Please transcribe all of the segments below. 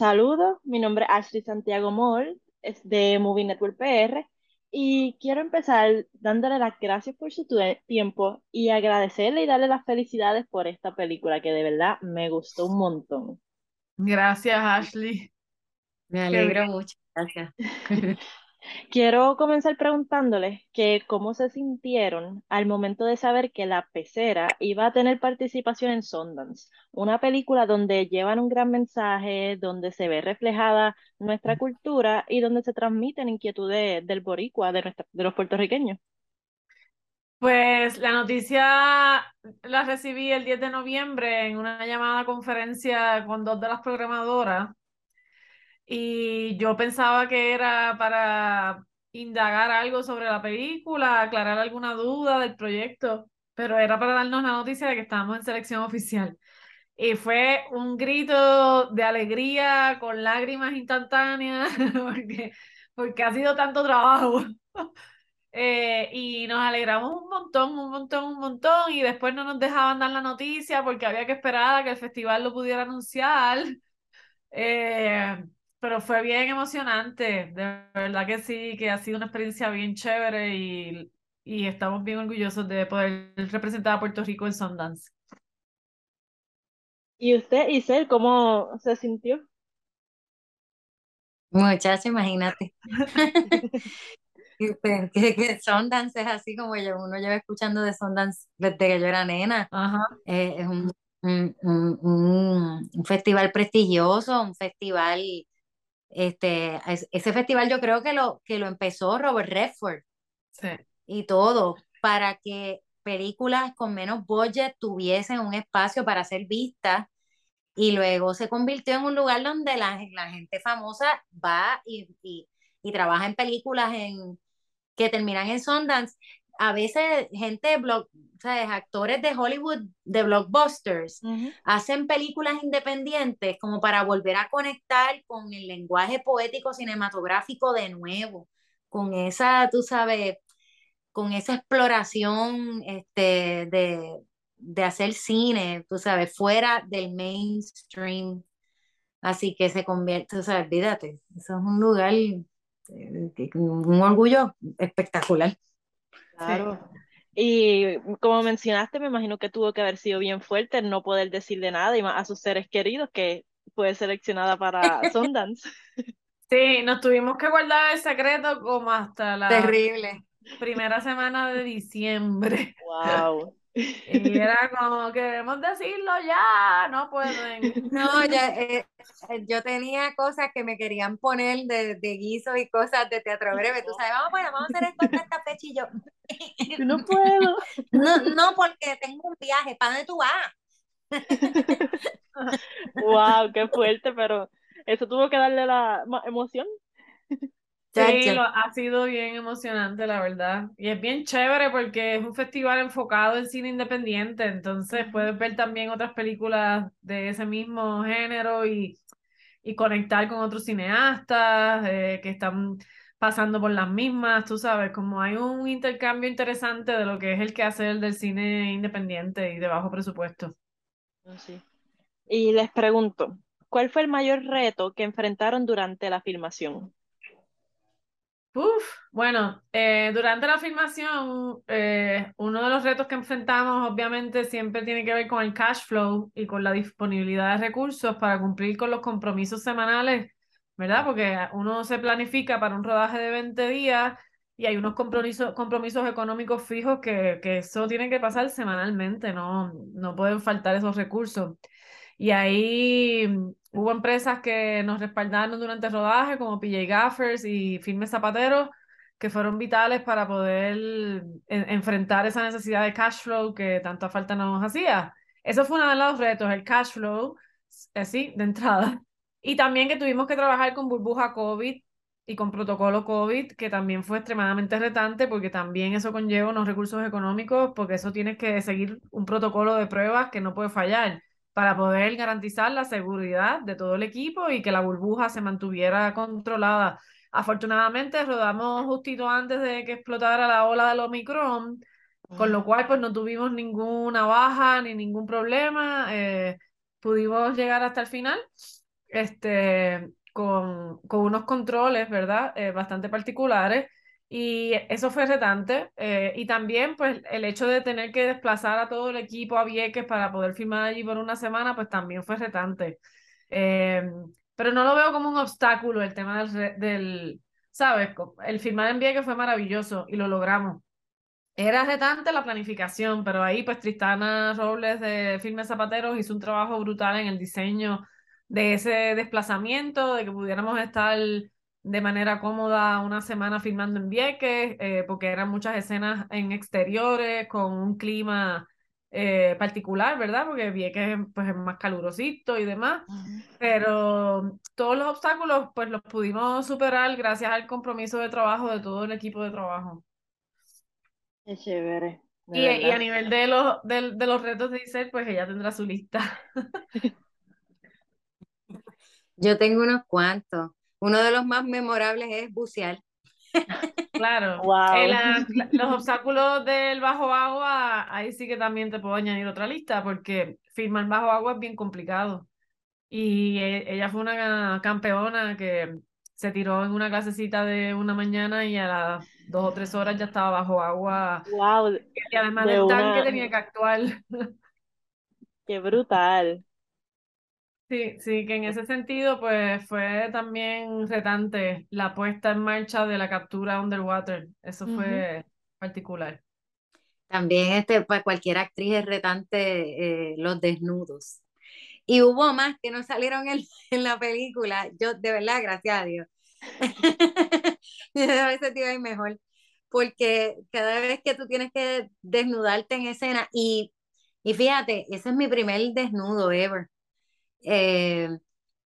Les saludo, mi nombre es Ashley Santiago Moll, es de Movie Network PR y quiero empezar dándole las gracias por su tiempo y agradecerle y darle las felicidades por esta película que de verdad me gustó un montón. Gracias, Ashley. Me alegro mucho, gracias. Quiero comenzar preguntándoles que cómo se sintieron al momento de saber que La Pecera iba a tener participación en Sundance, una película donde llevan un gran mensaje, donde se ve reflejada nuestra cultura y donde se transmiten inquietudes del boricua, de, nuestra- de los puertorriqueños. Pues la noticia la recibí el 10 de noviembre en una llamada conferencia con dos de las programadoras y yo pensaba que era para indagar algo sobre la película, aclarar alguna duda del proyecto, pero era para darnos la noticia de que estábamos en selección oficial. Y fue un grito de alegría con lágrimas instantáneas porque, porque ha sido tanto trabajo. Eh, y nos alegramos un montón, un montón, un montón, y después no nos dejaban dar la noticia porque había que esperar a que el festival lo pudiera anunciar. Eh, pero fue bien emocionante, de verdad que sí, que ha sido una experiencia bien chévere y, y estamos bien orgullosos de poder representar a Puerto Rico en Sundance. ¿Y usted, Isel, cómo se sintió? Muchacho, imagínate. Que, que, que Sundance es así como yo, uno lleva escuchando de Sundance desde que yo era nena. Ajá. Eh, es un, un, un- un- un festival prestigioso, un festival, este, es- ese festival yo creo que lo, que lo empezó Robert Redford Sí. y todo, para que películas con menos budget tuviesen un espacio para ser vistas y luego se convirtió en un lugar donde la, la gente famosa va y, y, y trabaja en películas en, que terminan en Sundance. A veces gente, block, ¿sabes? actores de Hollywood, de blockbusters, hacen películas independientes como para volver a conectar con el lenguaje poético cinematográfico de nuevo, con esa, tú sabes, con esa exploración este, de, de hacer cine, tú sabes, fuera del mainstream. Así que se convierte, o sea, olvídate, eso es un lugar, eh, un orgullo espectacular. Claro. Y como mencionaste, me imagino que tuvo que haber sido bien fuerte el no poder decirle nada y más a sus seres queridos que fue seleccionada para Sundance. Sí, nos tuvimos que guardar el secreto como hasta la Terrible. primera semana de diciembre. Wow. Y era como, queremos decirlo ya, no pueden. No, ya, eh, yo tenía cosas que me querían poner de, de guiso y cosas de teatro breve. Tú sabes, vamos, bueno, vamos a hacer esto hasta esta fecha y yo. Yo no puedo. No, no, porque tengo un viaje. ¿Para dónde tú vas? Wow, qué fuerte, pero eso tuvo que darle la emoción. Sí, lo, ha sido bien emocionante, la verdad. Y es bien chévere porque es un festival enfocado en cine independiente, entonces puedes ver también otras películas de ese mismo género y, y conectar con otros cineastas eh, que están pasando por las mismas, tú sabes, como hay un intercambio interesante de lo que es el quehacer del cine independiente y de bajo presupuesto. Oh, sí. Y les pregunto, ¿cuál fue el mayor reto que enfrentaron durante la filmación? Uf, bueno, eh, durante la filmación, eh, uno de los retos que enfrentamos, obviamente, siempre tiene que ver con el cash flow y con la disponibilidad de recursos para cumplir con los compromisos semanales, ¿verdad? Porque uno se planifica para un rodaje de 20 días y hay unos compromisos, compromisos económicos fijos que, que eso tiene que pasar semanalmente, no, no pueden faltar esos recursos. Y ahí hubo empresas que nos respaldaron durante el rodaje, como PJ Gaffers y Filmes Zapateros, que fueron vitales para poder en- enfrentar esa necesidad de cash flow que tanta falta nos hacía. Eso fue uno de los retos, el cash flow, así, de entrada. Y también que tuvimos que trabajar con burbuja COVID y con protocolo COVID, que también fue extremadamente retante, porque también eso conlleva unos recursos económicos, porque eso tienes que seguir un protocolo de pruebas que no puede fallar para poder garantizar la seguridad de todo el equipo y que la burbuja se mantuviera controlada. Afortunadamente rodamos justito antes de que explotara la ola del Omicron, con lo cual pues no tuvimos ninguna baja ni ningún problema, eh, pudimos llegar hasta el final este, con, con unos controles, ¿verdad? Eh, bastante particulares. Y eso fue retante. Eh, y también, pues, el hecho de tener que desplazar a todo el equipo a Vieques para poder filmar allí por una semana, pues también fue retante. Eh, pero no lo veo como un obstáculo el tema del, del, ¿sabes? El filmar en Vieques fue maravilloso y lo logramos. Era retante la planificación, pero ahí pues Tristana Robles de Filmes Zapateros hizo un trabajo brutal en el diseño de ese desplazamiento, de que pudiéramos estar de manera cómoda una semana filmando en Vieques, eh, porque eran muchas escenas en exteriores, con un clima eh, particular, ¿verdad? Porque Vieques pues, es más calurosito y demás, pero todos los obstáculos pues los pudimos superar gracias al compromiso de trabajo de todo el equipo de trabajo. Qué chévere. Y, y, a nivel de los, de, de los retos de Isel, pues ella tendrá su lista. Yo tengo unos cuantos. Uno de los más memorables es bucear. Claro. Wow. los obstáculos del bajo agua, ahí sí que también te puedo añadir otra lista, porque firmar bajo agua es bien complicado. Y e, ella fue una campeona que se tiró en una clasecita de una mañana y a las dos o tres horas ya estaba bajo agua. Wow. Y además del tanque tenía que actuar. Qué brutal. Sí, sí, que en ese sentido, pues fue también retante la puesta en marcha de la captura underwater. Eso fue particular. También este, para cualquier actriz es retante eh, los desnudos. Y hubo más que no salieron en, en, la película. Yo, de verdad, gracias a Dios. a veces te iba mejor. Porque cada vez que tú tienes que desnudarte en escena, y, y fíjate, ese es mi primer desnudo ever eh,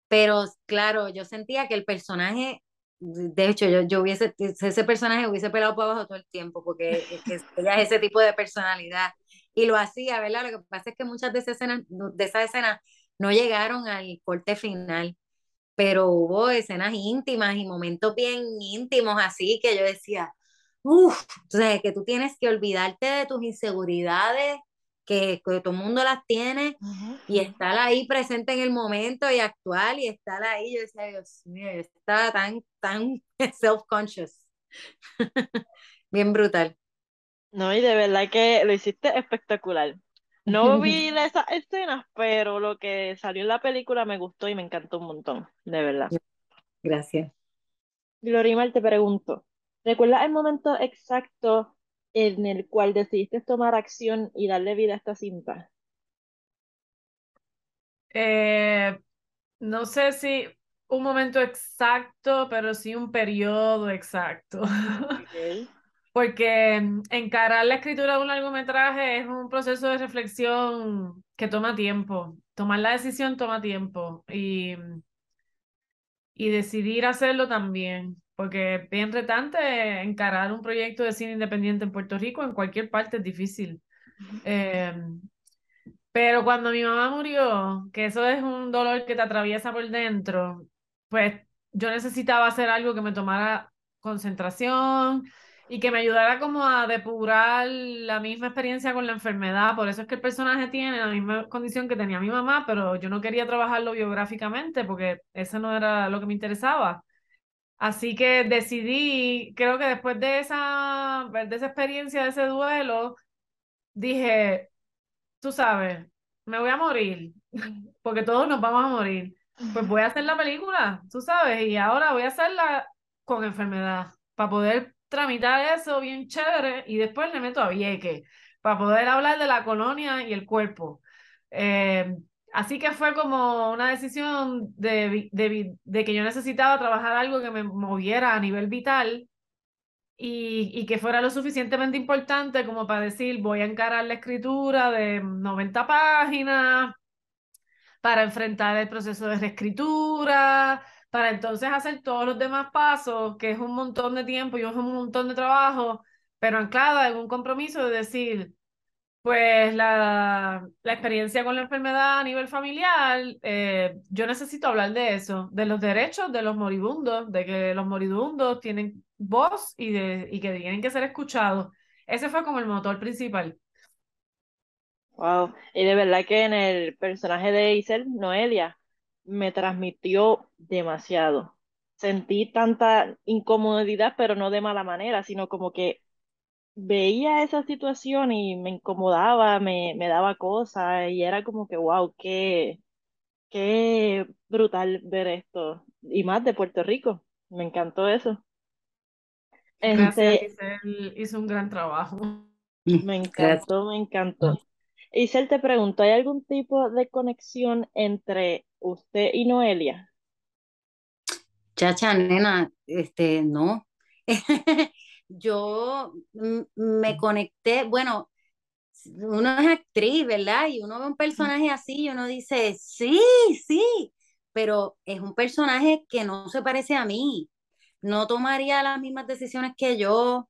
pero claro, yo sentía que el personaje, de hecho, yo, yo hubiese, ese personaje hubiese pelado para abajo todo el tiempo, porque ella es ese tipo de personalidad. Y lo hacía, ¿verdad? Lo que pasa es que muchas de esas escenas, de esas escenas no llegaron al corte final, pero hubo escenas íntimas y momentos bien íntimos así que yo decía, uff, o sea, que tú tienes que olvidarte de tus inseguridades que, todo el mundo las tiene y estar ahí presente en el momento y actual y estar ahí, yo decía, Dios mío, yo estaba tan, tan self-conscious. Bien brutal. No, y de verdad que lo hiciste espectacular. No vi esas escenas, pero lo que salió en la película me gustó y me encantó un montón, de verdad. Gracias. Glorimar, te pregunto, ¿recuerdas el momento exacto en el cual decidiste tomar acción y darle vida a esta cinta? Eh, no sé si un momento exacto, pero sí un periodo exacto. Porque encarar la escritura de un largometraje es un proceso de reflexión que toma tiempo. Tomar la decisión toma tiempo y, y decidir hacerlo también porque es bien retante encarar un proyecto de cine independiente en Puerto Rico, en cualquier parte es difícil. Em, pero cuando mi mamá murió, que eso es un dolor que te atraviesa por dentro, pues yo necesitaba hacer algo que me tomara concentración y que me ayudara como a depurar la misma experiencia con la enfermedad. Por eso es que el personaje tiene la misma condición que tenía mi mamá, pero yo no quería trabajarlo biográficamente porque eso no era lo que me interesaba. Así que decidí, creo que después de esa, de esa experiencia, de ese duelo, dije, tú sabes, me voy a morir, porque todos nos vamos a morir. Pues voy a hacer la película, tú sabes, y ahora voy a hacerla con enfermedad, para poder tramitar eso bien chévere, y después le meto a Vieque, para poder hablar de la colonia y el cuerpo. Eh, Así que fue como una decisión de, de, que yo necesitaba trabajar algo que me moviera a nivel vital y, y, que fuera lo suficientemente importante como para decir, voy a encarar la escritura de 90 páginas para enfrentar el proceso de reescritura, para entonces hacer todos los demás pasos, que es un montón de tiempo y es un montón de trabajo, pero anclada en un compromiso de decir, pues la, la, experiencia con la enfermedad a nivel familiar, eh, yo necesito hablar de eso, de los derechos de los moribundos, de que los moribundos tienen voz y, de, y que tienen que ser escuchados. Ese fue como el motor principal. Wow, y de verdad que en el personaje de Isel, Noelia, me transmitió demasiado. Sentí tanta incomodidad, pero no de mala manera, sino como que veía esa situación y me incomodaba, me, me daba cosas y era como que, wow, qué, qué brutal ver esto. Y más de Puerto Rico. Me encantó eso. Gracias, Este, Giselle. Hizo un gran trabajo. me encantó, me encantó. Isel, te pregunto, ¿hay algún tipo de conexión entre usted y Noelia? Chacha, nena, este, no. Yo me conecté, bueno, uno es actriz, ¿verdad? Y uno ve un personaje así y uno dice, sí, sí, pero es un personaje que no se parece a mí, no tomaría las mismas decisiones que yo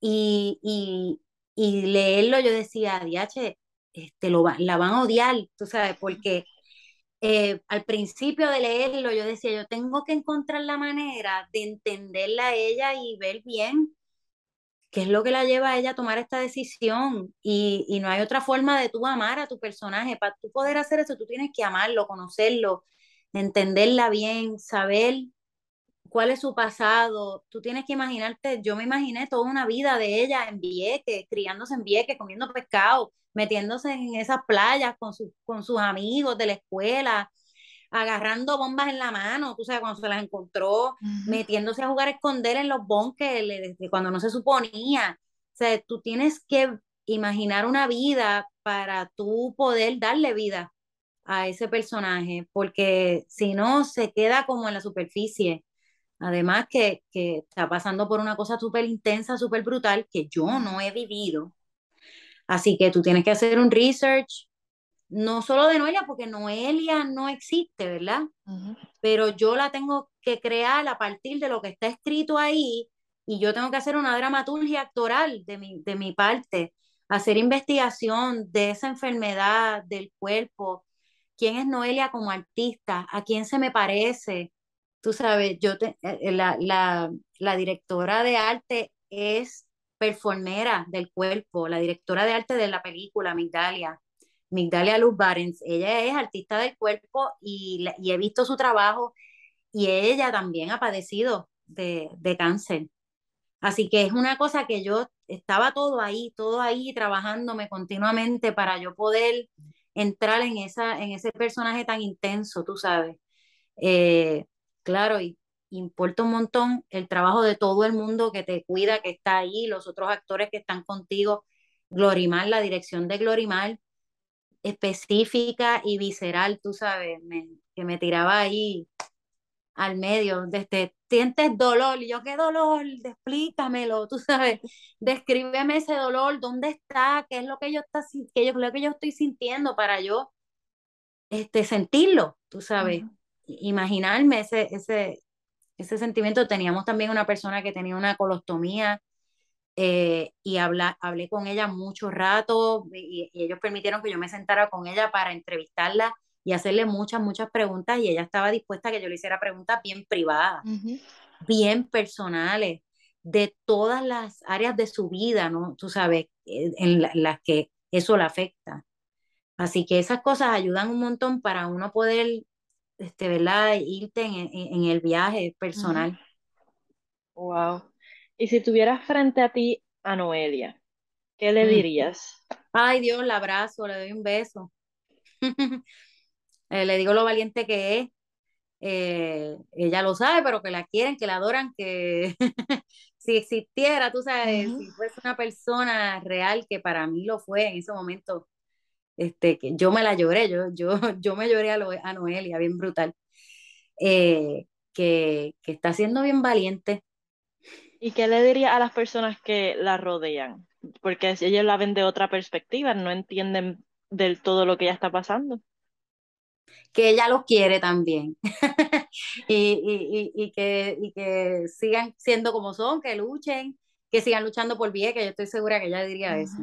y, y, y leerlo yo decía, diache, este, lo la van a odiar, tú sabes, porque eh, al principio de leerlo yo decía, yo tengo que encontrar la manera de entenderla a ella y ver bien qué es lo que la lleva a ella a tomar esta decisión. Y, y no hay otra forma de tú amar a tu personaje. Para tú poder hacer eso, tú tienes que amarlo, conocerlo, entenderla bien, saber cuál es su pasado. Tú tienes que imaginarte, yo me imaginé toda una vida de ella en Vieques, criándose en Vieques, comiendo pescado, metiéndose en esas playas con, sus con sus amigos de la escuela, agarrando bombas en la mano, tú sabes, cuando se las encontró, metiéndose a jugar a esconder en los desde cuando no se suponía. O sea, tú tienes que imaginar una vida para tú poder darle vida a ese personaje, porque si no, se queda como en la superficie. Además que, que está pasando por una cosa súper intensa, súper brutal, que yo no he vivido. Así que tú tienes que hacer un research, no solo de Noelia, porque Noelia no existe, ¿verdad? Pero yo la tengo que crear a partir de lo que está escrito ahí y yo tengo que hacer una dramaturgia actoral de mi, de mi parte, hacer investigación de esa enfermedad, del cuerpo, quién es Noelia como artista, a quién se me parece. Tú sabes, yo te- eh, la, la, la directora de arte es performera del cuerpo, la directora de arte de la película, Migdalia. Migdalia Luz Barents, ella es artista del cuerpo y, y he visto su trabajo y ella también ha padecido de, de cáncer. Así que es una cosa que yo estaba todo ahí, todo ahí trabajándome continuamente para yo poder entrar en esa, en ese personaje tan intenso, tú sabes. Eh, claro, y importa un montón el trabajo de todo el mundo que te cuida, que está ahí, los otros actores que están contigo, Glorimar, la dirección de Glorimar, específica y visceral, tú sabes, me- que me tiraba ahí al medio, desde, sientes dolor, yo, ¿qué dolor? Explícamelo, tú sabes, descríbeme ese dolor, ¿dónde está? ¿Qué es lo que yo, estoy sintiendo para yo este, sentirlo, tú sabes. Imaginarme ese, ese, ese sentimiento. Teníamos también una persona que tenía una colostomía eh, y habla, hablé con ella mucho rato y, y ellos permitieron que yo me sentara con ella para entrevistarla y hacerle muchas, muchas preguntas y ella estaba dispuesta a que yo le hiciera preguntas bien privadas, bien personales, de todas las áreas de su vida, ¿no? Tú sabes, eh, en la- las que eso la afecta. Así que esas cosas ayudan un montón para uno poder, este, ¿verdad? Irte en, en- el viaje personal. Wow. Y si tuvieras frente a ti a Noelia, ¿qué le Mm. dirías? Ay, Dios, la abrazo, le doy un beso. Eh, le digo lo valiente que es. Eh, ella lo sabe, pero que la quieren, que la adoran, que si existiera, tú sabes, si fuese una persona real, que para mí lo fue en ese momento, este, que yo me la lloré, yo, yo, yo me lloré a, lo- a Noelia, bien brutal, eh, que, que está siendo bien valiente. ¿Y qué le dirías a las personas que la rodean? Porque si ellos la ven de otra perspectiva, no entienden del todo lo que ella está pasando. que ella los quiere también y, y, y, y que, y que sigan siendo como son, que luchen, que sigan luchando por Vieques, yo estoy segura que ella diría eso.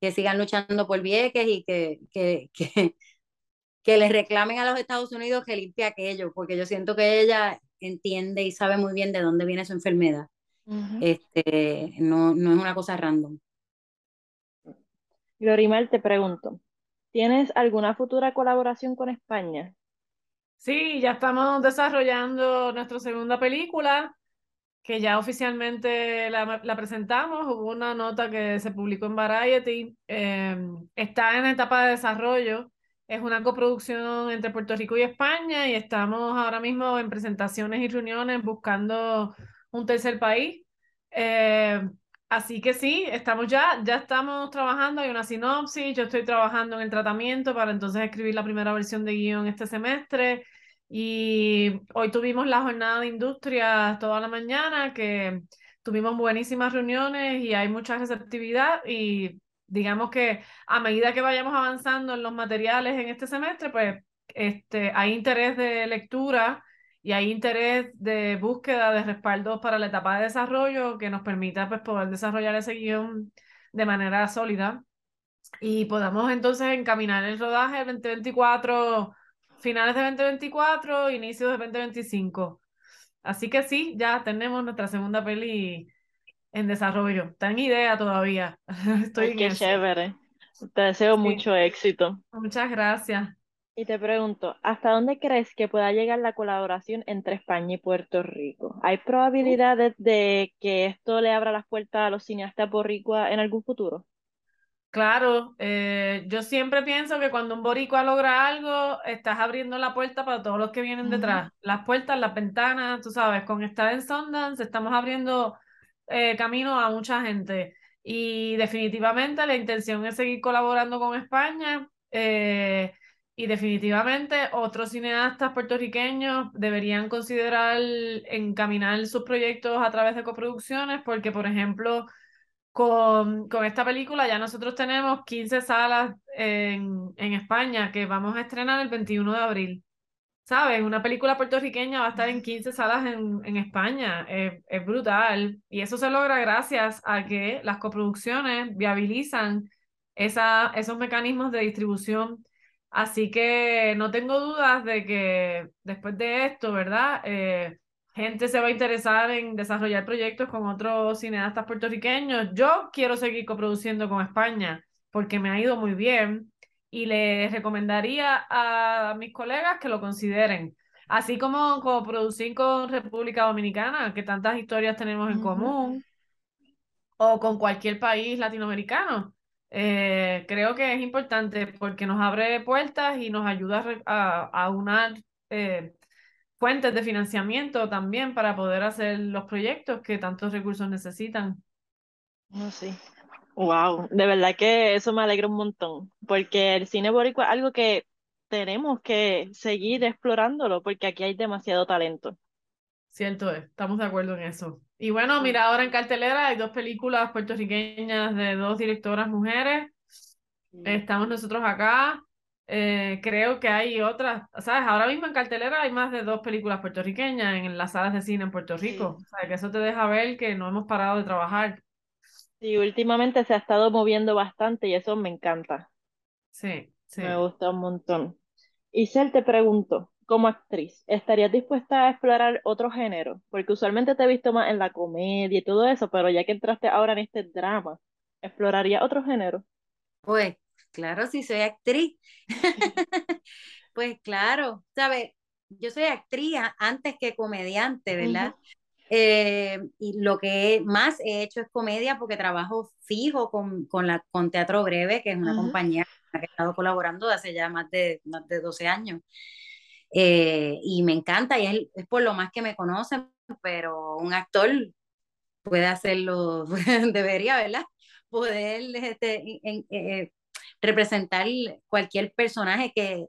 Que sigan luchando por Vieques y que, que, que, que les reclamen a los Estados Unidos que limpie aquello, porque yo siento que ella entiende y sabe muy bien de dónde viene su enfermedad. Este, no, no es una cosa random. Glorimar, te pregunto, ¿tienes alguna futura colaboración con España? Sí, ya estamos desarrollando nuestra segunda película, que ya oficialmente la, la presentamos. Hubo una nota que se publicó en Variety. em, está en etapa de desarrollo. Es una coproducción entre Puerto Rico y España y estamos ahora mismo en presentaciones y reuniones buscando un tercer país. Eh, así que sí, estamos ya, ya estamos trabajando, hay una sinopsis, yo estoy trabajando en el tratamiento para entonces escribir la primera versión de guion este semestre. Y hoy tuvimos la jornada de industria toda la mañana, que tuvimos buenísimas reuniones y hay mucha receptividad y digamos que a medida que vayamos avanzando en los materiales en este semestre, pues este, hay interés de lectura y hay interés de búsqueda de respaldos para la etapa de desarrollo que nos permita pues, poder desarrollar ese guion de manera sólida. Y podamos entonces encaminar el rodaje 2024, finales de 2024, inicios de 2025. Así que sí, ya tenemos nuestra segunda peli en desarrollo. Está en idea todavía. Estoy Ay, qué chévere. Te deseo Sí. mucho éxito. Muchas gracias. Y te pregunto, ¿hasta dónde crees que pueda llegar la colaboración entre España y Puerto Rico? ¿Hay probabilidades de que esto le abra las puertas a los cineastas boricuas en algún futuro? Claro, eh, yo siempre pienso que cuando un boricua logra algo, estás abriendo la puerta para todos los que vienen detrás. Las puertas, las ventanas, tú sabes, con estar en Sundance estamos abriendo eh, camino a mucha gente. Y definitivamente la intención es seguir colaborando con España. eh, y definitivamente otros cineastas puertorriqueños deberían considerar encaminar sus proyectos a través de coproducciones, porque, por ejemplo, con, con esta película ya nosotros tenemos 15 salas en, en España que vamos a estrenar el 21 de abril. ¿Sabes? Una película puertorriqueña va a estar en 15 salas en, en España. Es, es brutal. Y eso se logra gracias a que las coproducciones viabilizan esa, esos mecanismos de distribución. Así que no tengo dudas de que después de esto, ¿verdad? Eh, gente se va a interesar en desarrollar proyectos con otros cineastas puertorriqueños. Yo quiero seguir coproduciendo con España porque me ha ido muy bien y les recomendaría a mis colegas que lo consideren. Así como coproducir con República Dominicana, que tantas historias tenemos en Ujú. común, o con cualquier país latinoamericano. Eh, creo que es importante porque nos abre puertas y nos ayuda a, a, a unar eh, fuentes de financiamiento también para poder hacer los proyectos que tantos recursos necesitan. No, sí. Wow, de verdad que eso me alegra un montón, porque el cine boricua es algo que tenemos que seguir explorándolo, porque aquí hay demasiado talento. Cierto es, estamos de acuerdo en eso. Y bueno, mira, ahora en cartelera hay dos películas puertorriqueñas de dos directoras mujeres. Estamos nosotros acá. Eh, creo que hay otras, ¿sabes? Ahora mismo en cartelera hay más de dos películas puertorriqueñas en las salas de cine en Puerto Sí. Rico. O sea, que eso te deja ver que no hemos parado de trabajar. Sí, últimamente se ha estado moviendo bastante y eso me encanta, Sí, sí. me gusta un montón. Isel, te pregunto, como actriz, ¿estarías dispuesta a explorar otro género? Porque usualmente te he visto más en la comedia y todo eso, pero ya que entraste ahora en este drama, ¿explorarías otro género? Pues claro, si soy actriz, pues claro, ¿sabes? Yo soy actriz antes que comediante, ¿verdad? Eh, y lo que más he hecho es comedia porque trabajo fijo con, con, la, con Teatro Breve, que es una compañía con la que he estado colaborando hace ya más de, más de 12 años. Eh, y me encanta, y es, es por lo más que me conocen, pero un actor puede hacerlo, debería, ¿verdad? Poder este, en- eh, representar cualquier personaje que,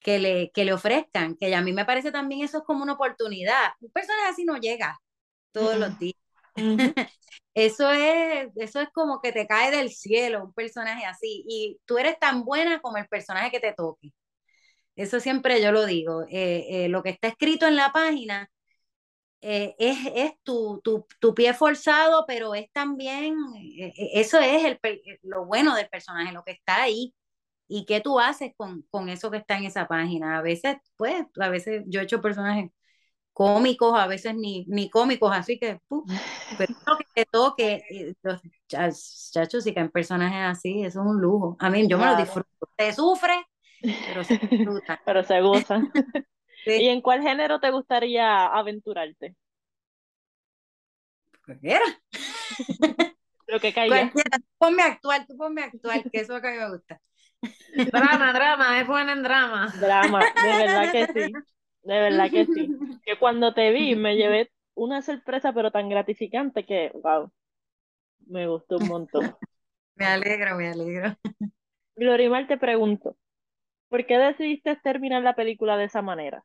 que, le, que le ofrezcan, que a mí me parece también eso es como una oportunidad. Un personaje así no llega todos los Mm-mm. días. Eso es, eso es como que te cae del cielo un personaje así, y tú eres tan buena como el personaje que te toque. Eso siempre yo lo digo. Eh, eh, lo que está escrito en la página eh, es, es tu, tu, tu pie forzado, pero es también, eh, eh, eso es el, per- lo bueno del personaje, lo que está ahí. ¿Y qué tú haces con, con eso que está en esa página? A veces, pues, a veces yo he hecho personajes cómicos, a veces ni, ni cómicos, así que, ¡puf! pero que te toque, eh, los chachos, y que en personajes así, eso es un lujo. A mí, yo me lo Claro. disfruto. Te sufre, pero se disfrutan. Pero se gozan. Sí. ¿Y en cuál género te gustaría aventurarte? Cualquiera, Lo que caiga. cualquiera. Tú ponme a actuar, tú ponme a actuar, que eso es lo que a mí me gusta. Drama, drama, es buena en drama. Drama, de verdad que sí. De verdad que sí. Que cuando te vi me llevé una sorpresa, pero tan gratificante que, wow, me gustó un montón. Me alegro, me alegro. Glorimar, te pregunto, ¿por qué decidiste terminar la película de esa manera?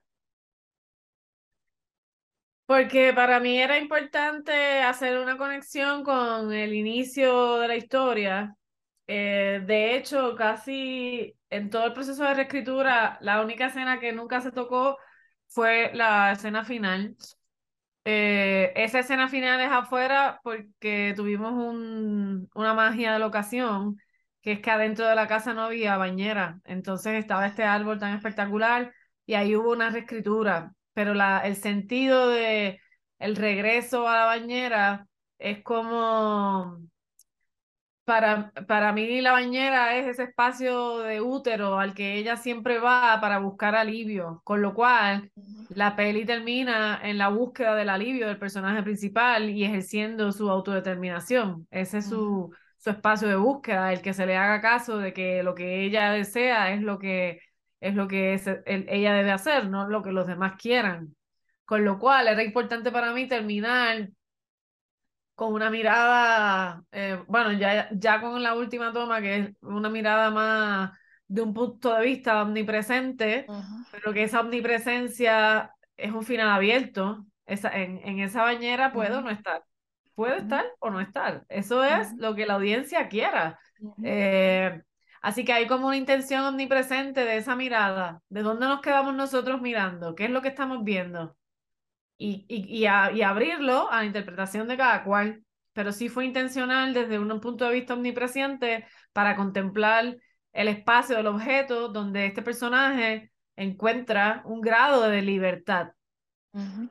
Porque para mí era importante hacer una conexión con el inicio de la historia. Eh, de hecho, casi en todo el proceso de reescritura, la única escena que nunca se tocó fue la escena final. Eh, esa escena final es afuera porque tuvimos un, una magia de locación, que es que adentro de la casa no había bañera. Entonces estaba este árbol tan espectacular y ahí hubo una reescritura. Pero la, el sentido de el regreso a la bañera es como para, para mí la bañera es ese espacio de útero al que ella siempre va para buscar alivio, con lo cual la peli termina en la búsqueda del alivio del personaje principal y ejerciendo su autodeterminación. Ese es su, su espacio de búsqueda, el que se le haga caso de que lo que ella desea es lo que es lo que es, el, ella debe hacer, no lo que los demás quieran. Con lo cual era importante para mí terminar con una mirada, eh, bueno, ya, ya con la última toma, que es una mirada más de un punto de vista omnipresente, pero que esa omnipresencia es un final abierto. Esa, en, en esa bañera puedo no estar. Puedo estar o no estar. Eso es lo que la audiencia quiera. Eh, así que hay como una intención omnipresente de esa mirada. ¿De dónde nos quedamos nosotros mirando? ¿Qué es lo que estamos viendo? y, y, y, a, y, abrirlo a la interpretación de cada cual, pero sí fue intencional desde un punto de vista omnipresente para contemplar el espacio del objeto donde este personaje encuentra un grado de libertad. Uh -huh.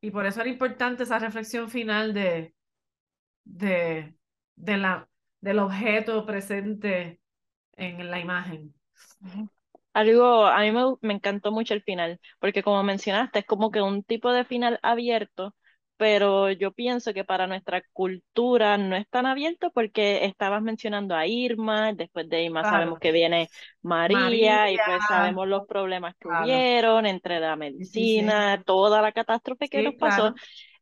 Y por eso era importante esa reflexión final de, de, de la, del objeto presente en la imagen. Algo, a mí me, me, encantó mucho el final, porque como mencionaste, es como que un tipo de final abierto, pero yo pienso que para nuestra cultura no es tan abierto porque estabas mencionando a Irma, después de Irma claro. sabemos que viene María, María, y pues sabemos los problemas que claro. hubieron entre la medicina, sí, sí. toda la catástrofe que sí, nos pasó, claro.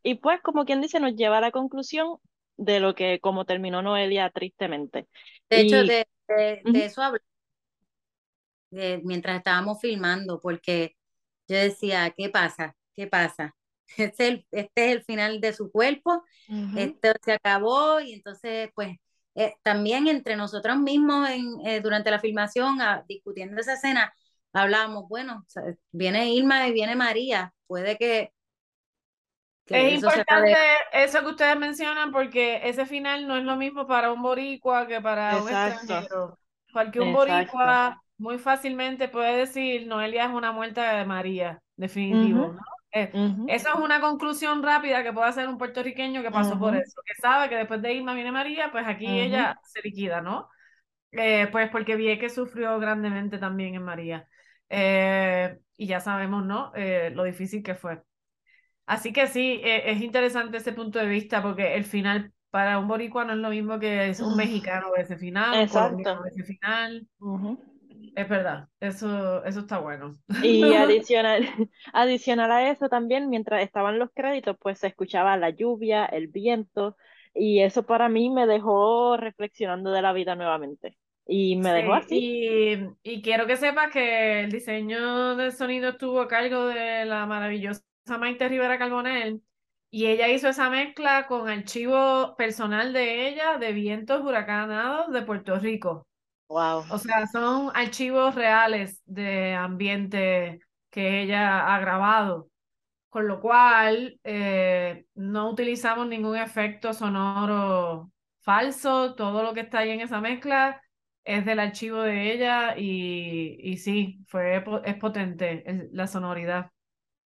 y pues como quien dice, nos lleva a la conclusión de lo que como terminó Noelia tristemente. De y... hecho, de, de, uh -huh. eso hablamos de, mientras estábamos filmando, porque yo decía, ¿qué pasa? ¿Qué pasa? Este es el, este es el final de su cuerpo, uh -huh. esto se acabó y entonces pues eh, también entre nosotros mismos en, eh, durante la filmación a, discutiendo esa escena hablábamos, bueno, o sea, viene Irma y viene María, puede que... que es eso importante eso que ustedes mencionan porque ese final no es lo mismo para un boricua que para Exacto. un extranjero. Porque un Exacto. boricua muy fácilmente puede decir Noelia es una muerte de María, definitivo. Eh. Eso es una conclusión rápida que puede hacer un puertorriqueño que pasó por eso, que sabe que después de Irma viene María, pues aquí ella se liquida, ¿no? Eh, pues porque que sufrió grandemente también en María. Eh, y ya sabemos, ¿no? Eh, lo difícil que fue. Así que sí, eh, es interesante ese punto de vista porque el final para un boricua no es lo mismo que es un mexicano ese final, Exacto. ese final. Es verdad, eso, eso está bueno. Y adicional, adicional a eso también, mientras estaban los créditos, pues se escuchaba la lluvia, el viento, y eso para mí me dejó reflexionando de la vida nuevamente. Y me dejó Sí, así. y, y quiero que sepas que el diseño del sonido estuvo a cargo de la maravillosa Maite Rivera Carbonell y ella hizo esa mezcla con archivo personal de ella de vientos huracanados de Puerto Rico. Wow. O sea, son archivos reales de ambiente que ella ha grabado, con lo cual eh, no utilizamos ningún efecto sonoro falso, todo lo que está ahí en esa mezcla es del archivo de ella y, y sí, fue, es potente la sonoridad.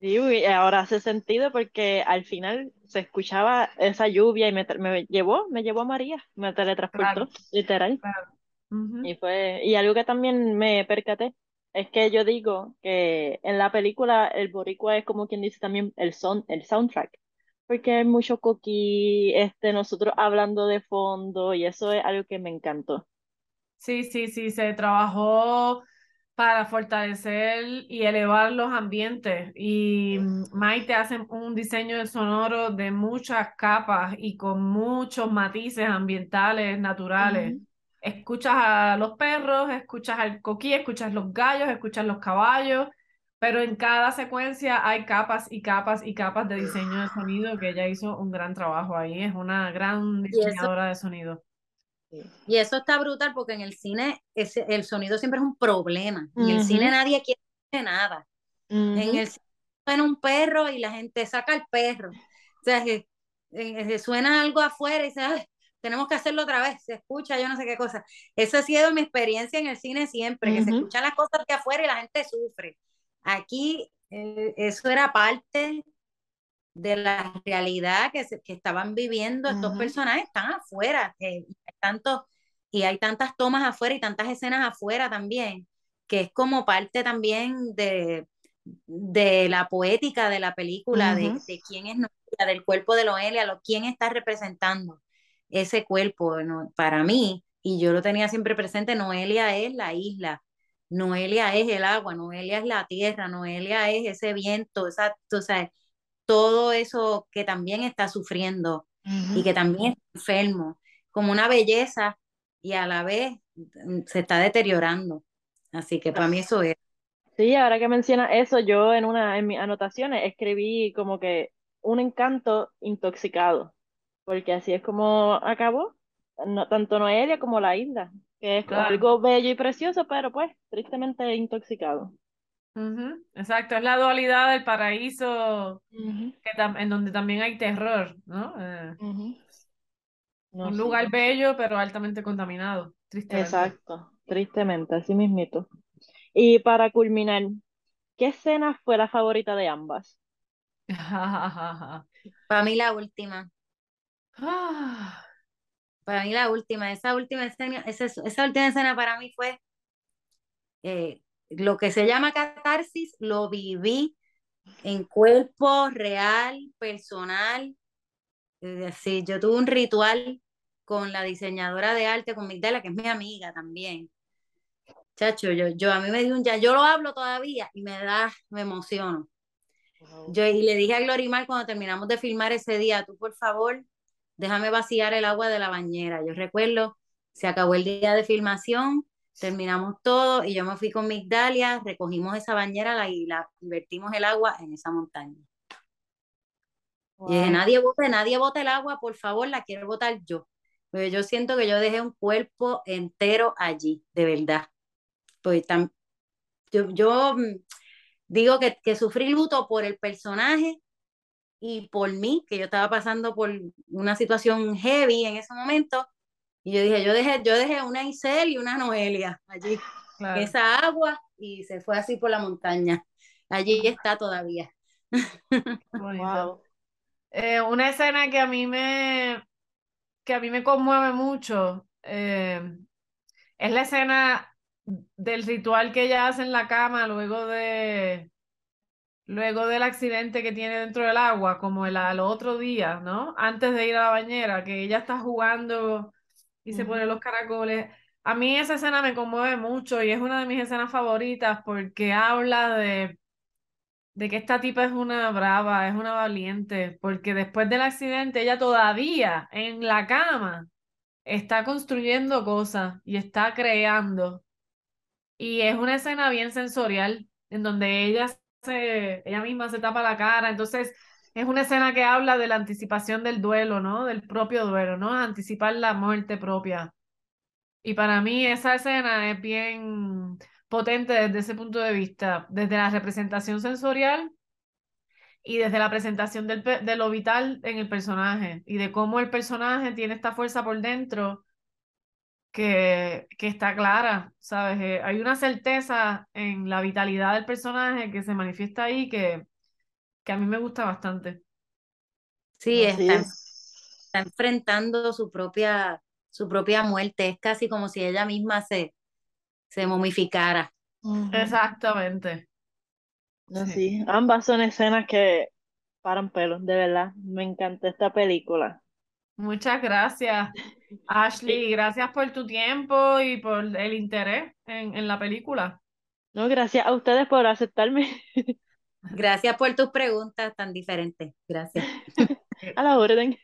Sí, y ahora hace sentido porque al final se escuchaba esa lluvia y me, me llevó, me llevó a María, me teletransportó, Claro, literal. claro. Y fue, y algo que también me percaté Es que yo digo que en la película el boricua es como quien dice también el son, el soundtrack, porque hay mucho coquí, este, nosotros hablando de fondo y eso es algo que me encantó. Sí, sí, sí, se trabajó para fortalecer y elevar los ambientes. Y Maite hace un diseño de sonoro de muchas capas y con muchos matices ambientales, naturales. Escuchas a los perros, escuchas al coquí, escuchas los gallos, escuchas los caballos, pero en cada secuencia hay capas y capas y capas de diseño de sonido que ella hizo un gran trabajo ahí. Es una gran diseñadora de sonido. Y eso está brutal porque en el cine ese, el sonido siempre es un problema. En el cine nadie quiere nada. En el cine suena un perro y la gente saca el perro. O sea, que, eh, que suena algo afuera y dice, "Ay, tenemos que hacerlo otra vez, se escucha, yo no sé qué cosa. Esa ha sido mi experiencia en el cine siempre, que se escuchan las cosas de afuera y la gente sufre. Aquí eh, eso era parte de la realidad que, se- que estaban viviendo estos ujú, personajes, están afuera, eh, hay tanto, y hay tantas tomas afuera y tantas escenas afuera también, que es como parte también de, de la poética de la película, ujú. de, de quién es Noelia, del cuerpo de Noelia, lo, quién está representando ese cuerpo, ¿no? Para mí, y yo lo tenía siempre presente, Noelia es la isla. Noelia es el agua, Noelia es la tierra, Noelia es ese viento, esa, o sea, todo eso que también está sufriendo y Ujú. que también está enfermo, como una belleza y a la vez mm, se está deteriorando. Así que para mí eso es. Sí, ahora que menciona eso, yo en una en mis anotaciones escribí como que un encanto intoxicado, porque así es como acabó, no, tanto Noelia como la isla, que es Claro. algo bello y precioso, pero pues tristemente intoxicado. Exacto, es la dualidad del paraíso que tam- en donde también hay terror, ¿no? Eh. No, un sí, lugar bello, pero altamente contaminado, tristemente. exacto, tristemente, así mismito. Y para culminar, ¿qué escena fue la favorita de ambas? Para mí la última, Ah, para mí la última, esa última escena, esa, esa última escena para mí fue eh, lo que se llama catarsis, lo viví en cuerpo real, personal. Decir, yo tuve un ritual con la diseñadora de arte, con Migdala, que es mi amiga también. Chacho, yo, yo a mí me dio un ya, yo lo hablo todavía y me da, me emociono. Wow. Yo y le dije a Glorimar cuando terminamos de filmar ese día, tú por favor, déjame vaciar el agua de la bañera. Yo recuerdo, se acabó el día de filmación, terminamos todo y yo me fui con Migdalia, recogimos esa bañera la, y la vertimos el agua en esa montaña. Y dije, Wow. nadie bote, nadie bote el agua, por favor, la quiero botar yo. Porque yo siento que yo dejé un cuerpo entero allí, de verdad. Pues tam- yo, yo mm, digo que, que sufrí luto por el personaje y por mí, que yo estaba pasando por una situación heavy en ese momento. Y yo dije, yo dejé, yo dejé una Isel y una Noelia allí, claro, esa agua, y se fue así por la montaña. Allí está todavía. Wow. Eh, una escena que a mí me, que a mí me conmueve mucho eh, es la escena del ritual que ella hace en la cama luego de, luego del accidente que tiene dentro del agua, como el al otro día, ¿no? Antes de ir a la bañera, que ella está jugando y se pone los caracoles. A mí esa escena me conmueve mucho y es una de mis escenas favoritas porque habla de, de que esta tipa es una brava, es una valiente, porque después del accidente ella todavía en la cama está construyendo cosas y está creando. Y es una escena bien sensorial, en donde ella se, ella misma se tapa la cara. Entonces, es una escena que habla de la anticipación del duelo, ¿no? Del propio duelo, ¿no? Anticipar la muerte propia. Y para mí esa escena es bien potente desde ese punto de vista, desde la representación sensorial y desde la presentación del, de lo vital en el personaje y de cómo el personaje tiene esta fuerza por dentro que, que está clara, ¿sabes? Eh, hay una certeza en la vitalidad del personaje que se manifiesta ahí que, que a mí me gusta bastante. Sí, está, está enfrentando su propia, su propia muerte. Es casi como si ella misma se, se momificara. Exactamente. No, Sí. sí, ambas son escenas que paran pelos, de verdad. Me encantó esta película. Muchas gracias, Ashley. Gracias por tu tiempo y por el interés en, en la película. No, gracias a ustedes por aceptarme Gracias por tus preguntas tan diferentes. Gracias. a la orden.